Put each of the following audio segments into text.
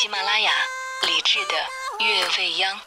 喜马拉雅李志的《月未央》。《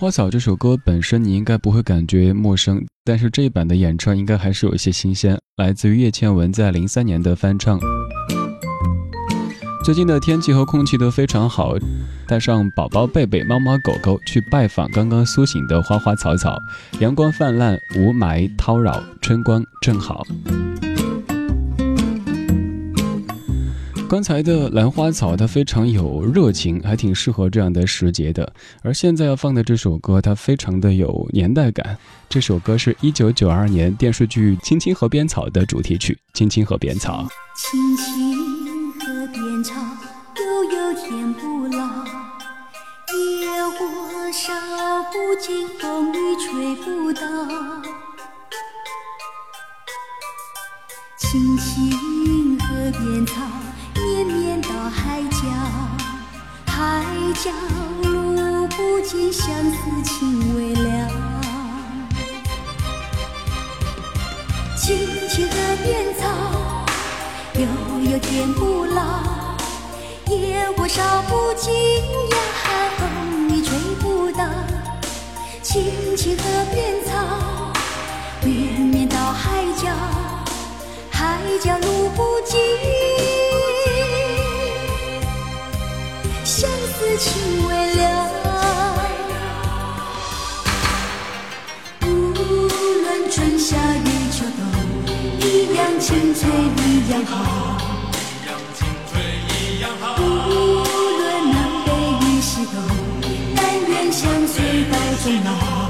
花草》这首歌本身你应该不会感觉陌生，但是这一版的演唱应该还是有一些新鲜，来自于叶倩文在零三年的翻唱。最近的天气和空气都非常好，带上宝宝贝贝、猫猫狗狗去拜访刚刚苏醒的花花草草，阳光泛滥，雾霾叨扰，春光正好。刚才的兰花草，它非常有热情，还挺适合这样的时节的。而现在要放的这首歌，它非常的有年代感。这首歌是一九九二年电视剧《青青河边草》的主题曲，《青青河边草》。青青河边草，悠悠天不老，野火烧不尽，风雨吹不倒。青青河边草。海角，海角路不尽，相思情未了。青青河边草，悠悠天不老。野火烧不尽呀，风雨吹不倒。青青河边草，绵绵到海角，海角路不尽。情未了无论春夏与秋冬一样青翠一样好无论南北与西东但愿相随到终老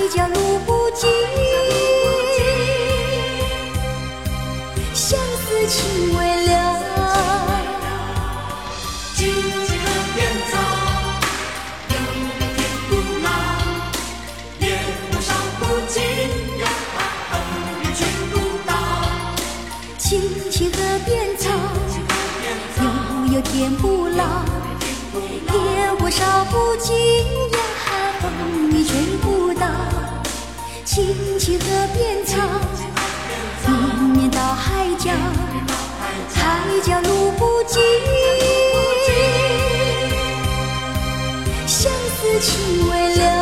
海角路不尽，相思情未了。青青河边草，悠悠天不老，野火烧不尽呀，风雨吹不倒。青青河边草，悠悠天不老。野火烧不尽呀，风雨吹。青青河边草，绵绵到海角，海角路不尽，相思情未了。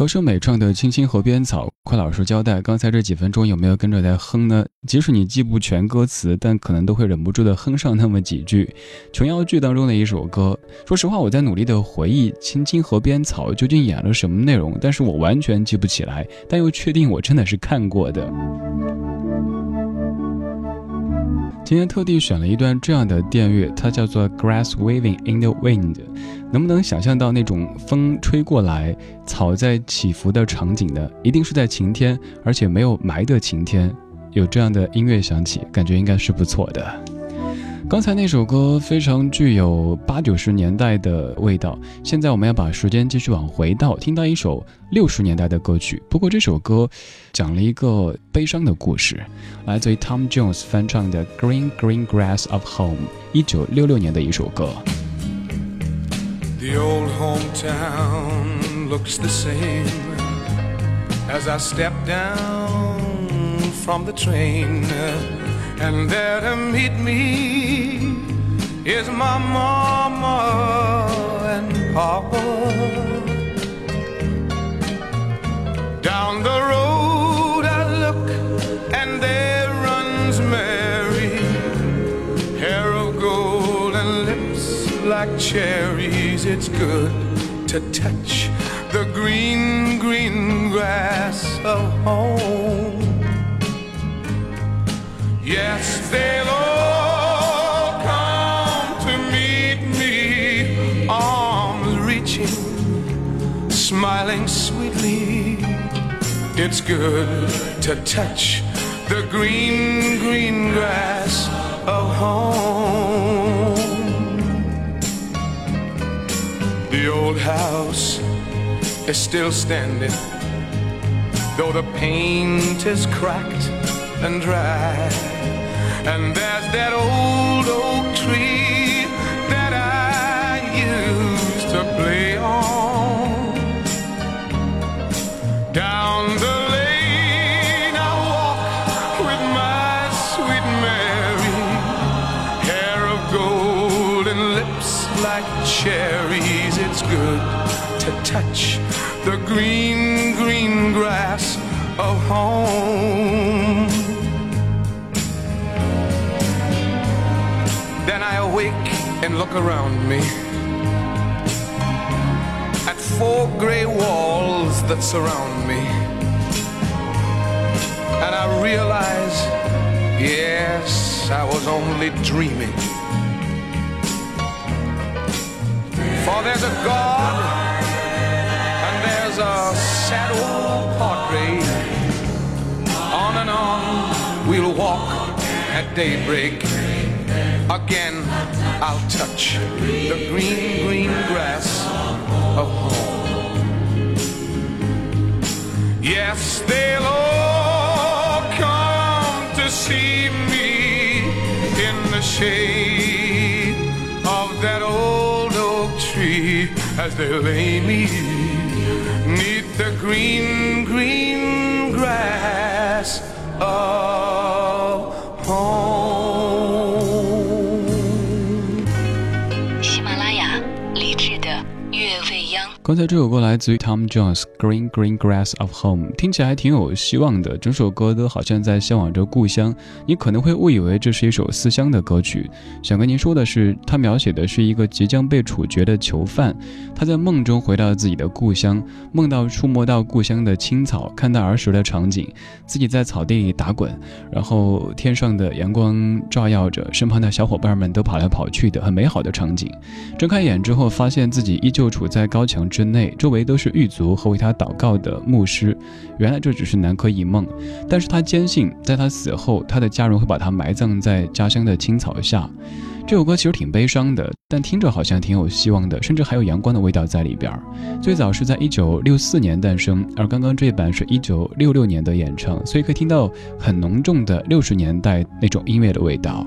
高胜美唱的《青青河边草》，快老实交代，刚才这几分钟有没有跟着在哼呢？即使你记不全歌词，但可能都会忍不住的哼上那么几句。琼瑶剧当中的一首歌，说实话，我在努力的回忆《青青河边草》究竟演了什么内容，但是我完全记不起来，但又确定我真的是看过的。今天特地选了一段这样的电乐，它叫做《Grass Waving in the Wind》，能不能想象到那种风吹过来，草在起伏的场景呢？一定是在晴天，而且没有霾的晴天，有这样的音乐响起，感觉应该是不错的。刚才那首歌非常具有八九十年代的味道，现在我们要把时间继续往回倒，听到一首六十年代的歌曲。不过这首歌讲了一个悲伤的故事，来自于 Tom Jones 翻唱的《Green Green Grass of Home》，一九六六年的一首歌。The old hometown looks the same as I step down from the train. And there to meet me is my mama and papa. Down the road I look and there runs Mary hair of gold and lips like cherries. It's good to touch the green, green grass of home. Yes, they'll all come to meet me, arms reaching, smiling sweetly. It's good to touch the green, green grass of home. The old house is still standing, though the paint is cracked and dry. And there's that old oak tree that I used to play on. Down the lane I walk with my sweet Mary, hair of gold and lips like cherries. Good to touch the green, green grass of home. Then I awake and look around me at four gray walls that surround me. And I realize, yes, I was only dreaming. For there's a God and there's a sad old portrait. On and on we'll walk at daybreak. Again, I'll touch the green, green grass of home. Yes, they'll all come to see me in the shade as they lay me neath the green, green grass. Of 未央》。刚才这首歌来自于 Tom Jones，《Green Green Grass of Home》，听起来还挺有希望的。整首歌都好像在向往着故乡。你可能会误以为这是一首思乡的歌曲。想跟您说的是，它描写的是一个即将被处决的囚犯，他在梦中回到自己的故乡，梦到触摸到故乡的青草，看到儿时的场景，自己在草地里打滚，然后天上的阳光照耀着，身旁的小伙伴们都跑来跑去的，很美好的场景。睁开眼之后，发现自己依旧处在高墙之内，周围都是狱卒和为他祷告的牧师。原来这只是南柯一梦，但是他坚信，在他死后，他的家人会把他埋葬在家乡的青草下。这首歌其实挺悲伤的，但听着好像挺有希望的，甚至还有阳光的味道在里边。最早是在一九六四年诞生，而刚刚这一版是一九六六年的演唱，所以可以听到很浓重的六十年代那种音乐的味道。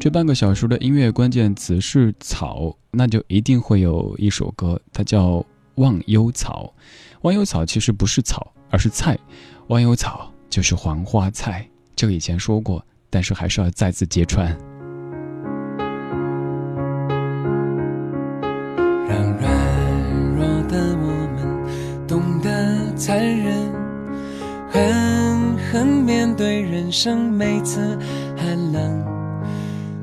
这半个小时的音乐关键词是草，那就一定会有一首歌，它叫《忘忧草》。忘忧草其实不是草，而是菜。忘忧草就是黄花菜，这个以前说过，但是还是要再次揭穿。让软弱的我们懂得残忍，狠狠面对人生每次寒冷，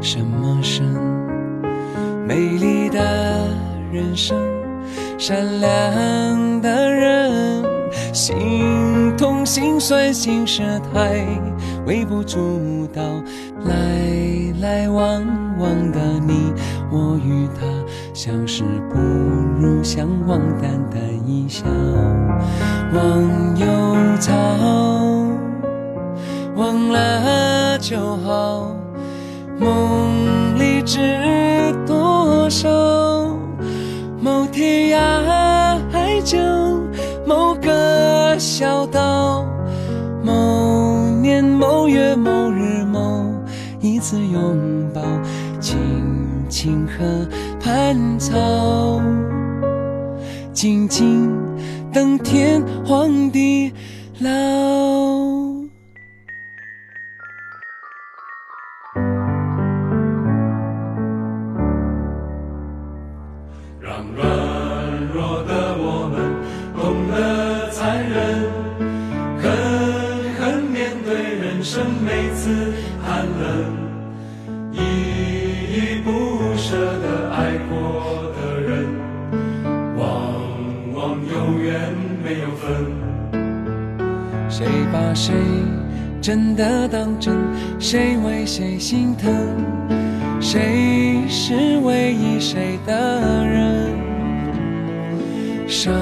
什么神？美丽的人生，善良的人，心痛心酸心事太微不足道，来来往往的你我与他，相识不如相忘，淡淡一笑。忘忧草，忘了就好，梦里知多少？某天涯海角，某个小岛，某年某月某日某一次拥抱，青青河畔草，静静等天荒地老。谁把谁真的当真？谁为谁心疼？谁是唯一谁的人？伤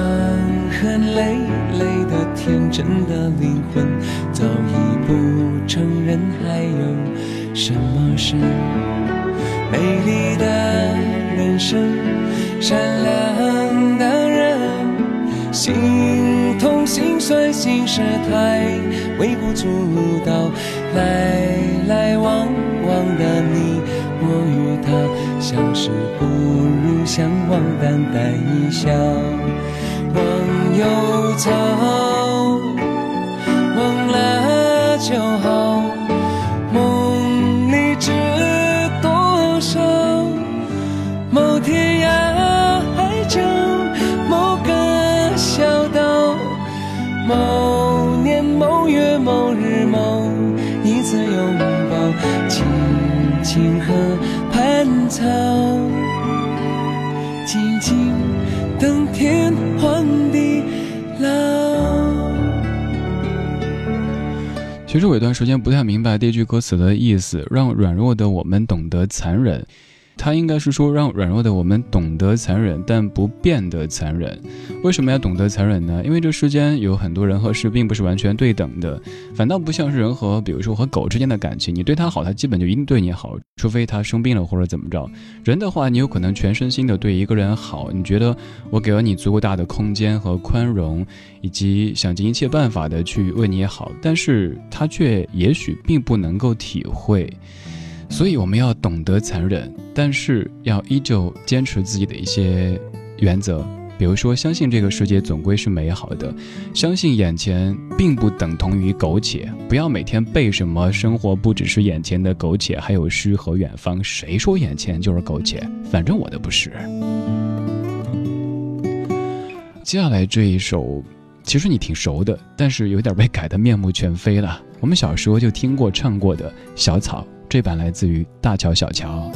痕累累的天真的灵魂，早已不承认还有什么是美丽的人生？善良的人，心心酸心事太微不足道，来来往往的你我与他，相识不如相忘，淡淡一笑。忘忧草，其实我一段时间不太明白这句歌词的意思，让软弱的我们懂得残忍。他应该是说让软弱的我们懂得残忍，但不变得残忍。为什么要懂得残忍呢？因为这世间有很多人和事并不是完全对等的，反倒不像是人和，比如说和狗之间的感情，你对它好，它基本就一定对你好，除非它生病了或者怎么着。人的话，你有可能全身心的对一个人好，你觉得我给了你足够大的空间和宽容，以及想尽一切办法的去为你好，但是他却也许并不能够体会。所以我们要懂得残忍，但是要依旧坚持自己的一些原则，比如说相信这个世界总归是美好的，相信眼前并不等同于苟且，不要每天背什么生活不只是眼前的苟且，还有诗和远方。谁说眼前就是苟且？反正我的不是。接下来这一首，其实你挺熟的，但是有点被改得面目全非了。我们小时候就听过唱过的《小草》。这版来自于大乔小乔。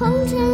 红尘